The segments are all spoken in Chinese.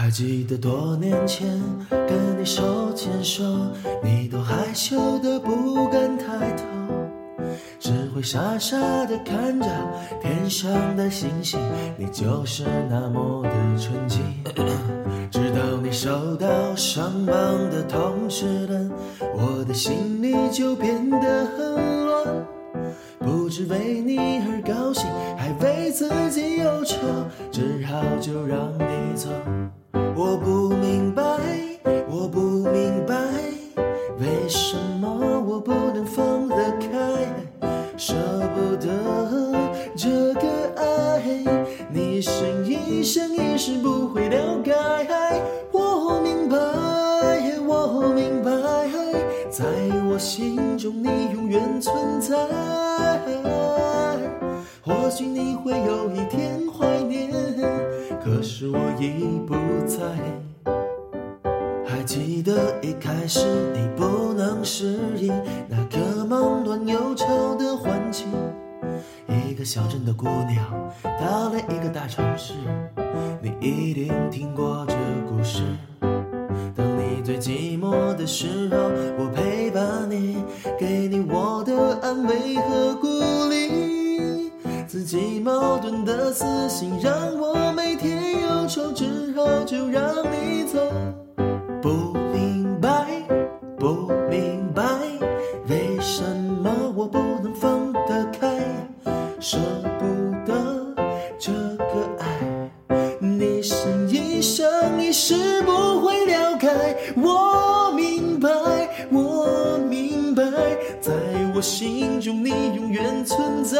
还记得多年前跟你手牵手，你都害羞的不敢抬头，只会傻傻的看着天上的星星，你就是那么的纯净。直到你收到上榜的通知单，我的心里就变得很乱，不知为你而高兴，还为自己忧愁，只好就让你走。我不明白，我不明白，为什么我不能放得开，舍不得这个爱，你一生一生一世不会了解。我明白，我明白，在我心中你永远存在。或许你会有一天怀念，可是我已不在。还记得一开始你不能适应那个忙乱又吵的环境，一个小镇的姑娘到了一个大城市，你一定听过这故事。当你最寂寞的时候，我陪伴你，给你我的安慰和鼓励。自己矛盾的私心让我每天就让你走。不明白，不明白，为什么我不能放得开，舍不得这个爱，你是一生一世不会了解。我明白，我明白，在我心中你永远存在。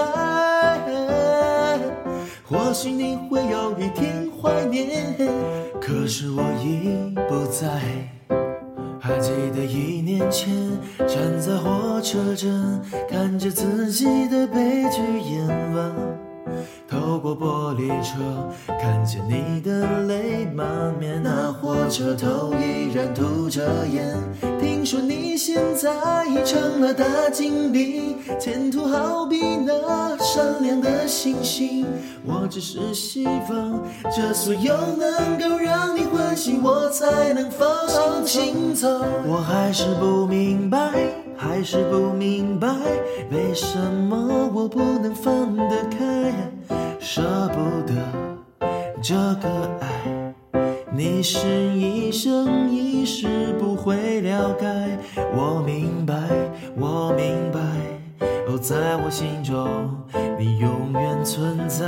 或许你会有一天怀念，可是我已不在。还记得一年前，站在火车站，看着自己的悲剧演完。透过玻璃窗，看见你的泪满面，那火车头依然吐着烟。听说你现在成了大经理，前途好比那闪亮的星星。我只是希望这所有能够让你欢喜，我才能放心走。我还是不明白，还是不明白，为什么我不能放得开，舍不得这个爱。你是一生一世不会了解，我明白，我明白，哦，在我心中你永远存在。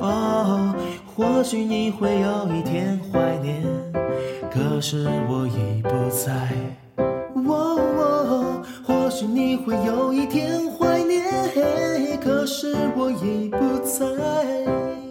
哦，或许你会有一天怀念，可是我已不在。或许你会有一天怀念，可是我已不在。